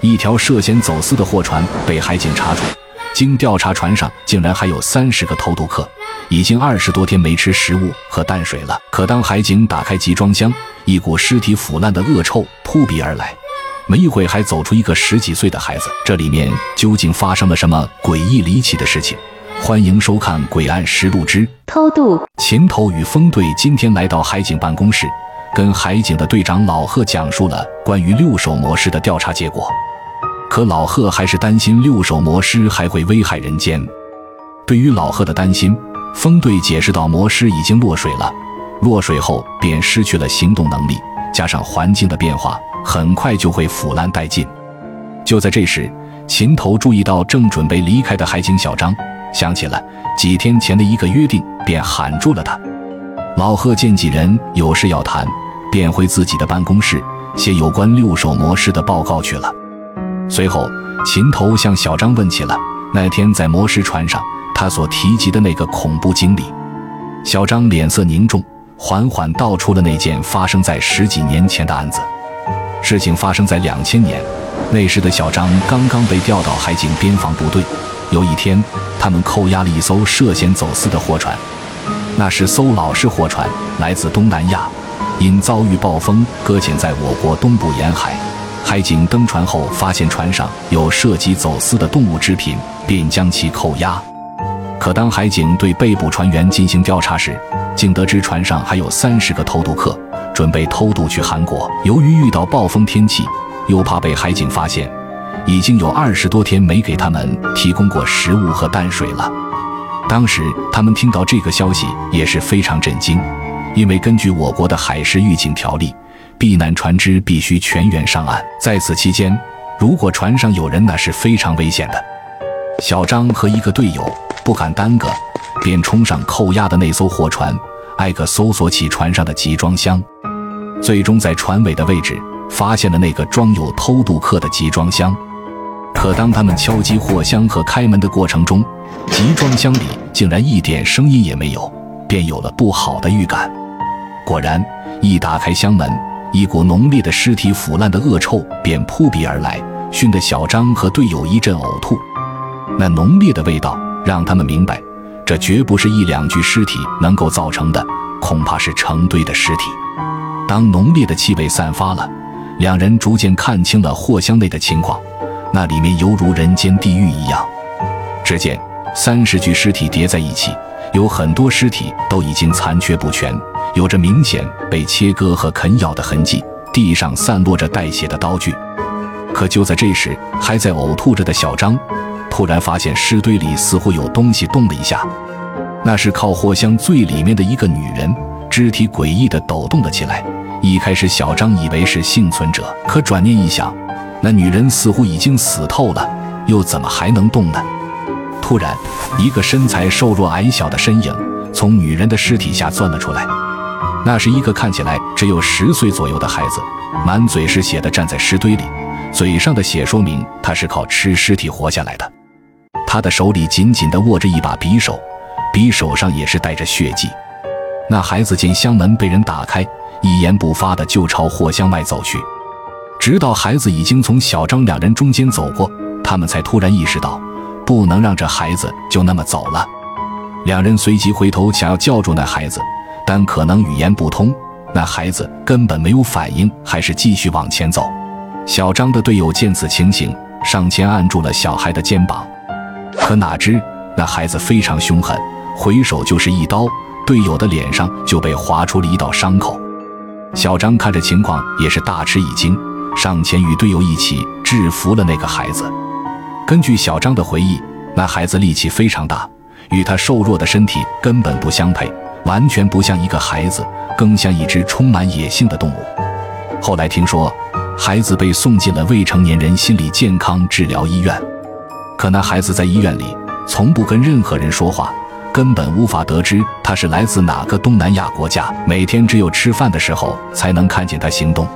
一条涉嫌走私的货船被海警查处，经调查，船上竟然还有三十个偷渡客，已经二十多天没吃食物和淡水了。可当海警打开集装箱，一股尸体腐烂的恶臭扑鼻而来，没一会还走出一个十几岁的孩子。这里面究竟发生了什么诡异离奇的事情？欢迎收看《诡案实录之偷渡》。秦头与风队今天来到海警办公室，跟海警的队长老贺讲述了关于六手模式的调查结果。可老贺还是担心六手魔师还会危害人间。对于老贺的担心，风队解释道：“魔师已经落水了，落水后便失去了行动能力，加上环境的变化，很快就会腐烂殆尽。”就在这时，秦头注意到正准备离开的海警小张，想起了几天前的一个约定，便喊住了他。老贺见几人有事要谈，便回自己的办公室写有关六手魔师的报告去了。随后，秦头向小张问起了那天在魔石船上他所提及的那个恐怖经历。小张脸色凝重，缓缓道出了那件发生在十几年前的案子。事情发生在两千年，那时的小张刚刚被调到海警边防部队。有一天，他们扣押了一艘涉嫌走私的货船，那是艘老式货船，来自东南亚，因遭遇暴风搁浅在我国东部沿海。海警登船后，发现船上有涉及走私的动物制品，便将其扣押。可当海警对被捕船员进行调查时，竟得知船上还有三十个偷渡客，准备偷渡去韩国。由于遇到暴风天气，又怕被海警发现，已经有二十多天没给他们提供过食物和淡水了。当时他们听到这个消息也是非常震惊，因为根据我国的海事预警条例。避难船只必须全员上岸，在此期间，如果船上有人，那是非常危险的。小张和一个队友不敢耽搁，便冲上扣押的那艘货船，挨个搜索起船上的集装箱，最终在船尾的位置发现了那个装有偷渡客的集装箱。可当他们敲击货箱和开门的过程中，集装箱里竟然一点声音也没有，便有了不好的预感。果然，一打开箱门。一股浓烈的尸体腐烂的恶臭便扑鼻而来，熏得小张和队友一阵呕吐。那浓烈的味道让他们明白，这绝不是一两具尸体能够造成的，恐怕是成堆的尸体。当浓烈的气味散发了，两人逐渐看清了货箱内的情况，那里面犹如人间地狱一样。只见三十具尸体叠在一起，有很多尸体都已经残缺不全。有着明显被切割和啃咬的痕迹，地上散落着带血的刀具。可就在这时，还在呕吐着的小张，突然发现尸堆里似乎有东西动了一下。那是靠货箱最里面的一个女人，肢体诡异地抖动了起来。一开始，小张以为是幸存者，可转念一想，那女人似乎已经死透了，又怎么还能动呢？突然，一个身材瘦弱矮小的身影从女人的尸体下钻了出来。那是一个看起来只有十岁左右的孩子，满嘴是血的站在尸堆里，嘴上的血说明他是靠吃尸体活下来的。他的手里紧紧地握着一把匕首，匕首上也是带着血迹。那孩子见箱门被人打开，一言不发的就朝货箱外走去，直到孩子已经从小张两人中间走过，他们才突然意识到，不能让这孩子就那么走了。两人随即回头想要叫住那孩子。但可能语言不通，那孩子根本没有反应，还是继续往前走。小张的队友见此情形，上前按住了小孩的肩膀，可哪知那孩子非常凶狠，回手就是一刀，队友的脸上就被划出了一道伤口。小张看着情况也是大吃一惊，上前与队友一起制服了那个孩子。根据小张的回忆，那孩子力气非常大，与他瘦弱的身体根本不相配。完全不像一个孩子，更像一只充满野性的动物。后来听说，孩子被送进了未成年人心理健康治疗医院。可那孩子在医院里从不跟任何人说话，根本无法得知他是来自哪个东南亚国家。每天只有吃饭的时候才能看见他行动。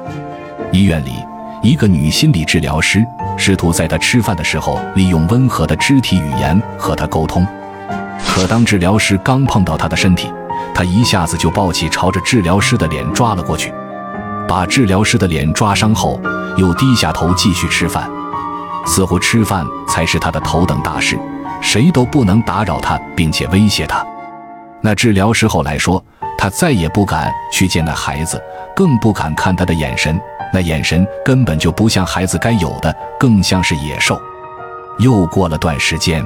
医院里，一个女心理治疗师试图在她吃饭的时候利用温和的肢体语言和她沟通。可当治疗师刚碰到她的身体，她一下子就抱起，朝着治疗师的脸抓了过去，把治疗师的脸抓伤后，又低下头继续吃饭。似乎吃饭才是她的头等大事，谁都不能打扰她，并且威胁她。那治疗师后来说，他再也不敢去见那孩子，更不敢看他的眼神，那眼神根本就不像孩子该有的，更像是野兽。又过了段时间，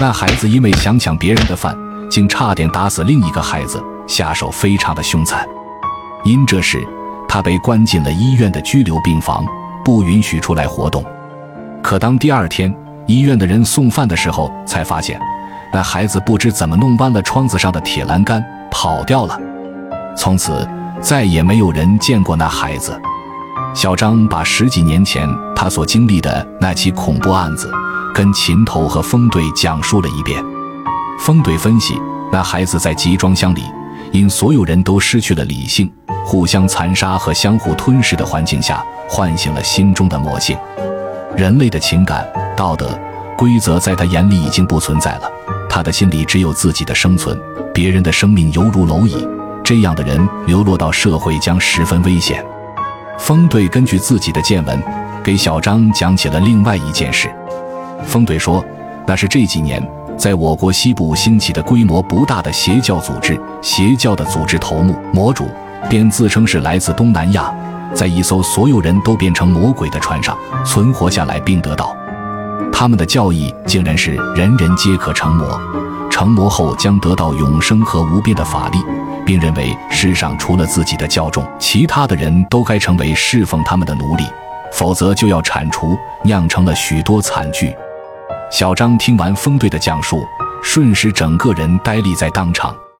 那孩子因为想抢别人的饭，竟差点打死另一个孩子，下手非常的凶残。因这事，他被关进了医院的拘留病房，不允许出来活动。可当第二天医院的人送饭的时候，才发现那孩子不知怎么弄弯了窗子上的铁栏杆，跑掉了。从此再也没有人见过那孩子。小张把十几年前他所经历的那起恐怖案子，跟秦头和风队讲述了一遍。风队分析，那孩子在集装箱里，因所有人都失去了理性，互相残杀和相互吞噬的环境下，唤醒了心中的魔性。人类的情感、道德、规则在他眼里已经不存在了，他的心里只有自己的生存，别人的生命犹如蝼蚁。这样的人流落到社会将十分危险。风队根据自己的见闻，给小张讲起了另外一件事。风队说，那是这几年在我国西部兴起的规模不大的邪教组织，邪教的组织头目魔主便自称是来自东南亚。在一艘所有人都变成魔鬼的船上存活下来并得到，他们的教义竟然是人人皆可成魔，成魔后将得到永生和无边的法力，并认为世上除了自己的教众，其他的人都该成为侍奉他们的奴隶，否则就要铲除，酿成了许多惨剧。小张听完风队的讲述，瞬时整个人呆立在当场。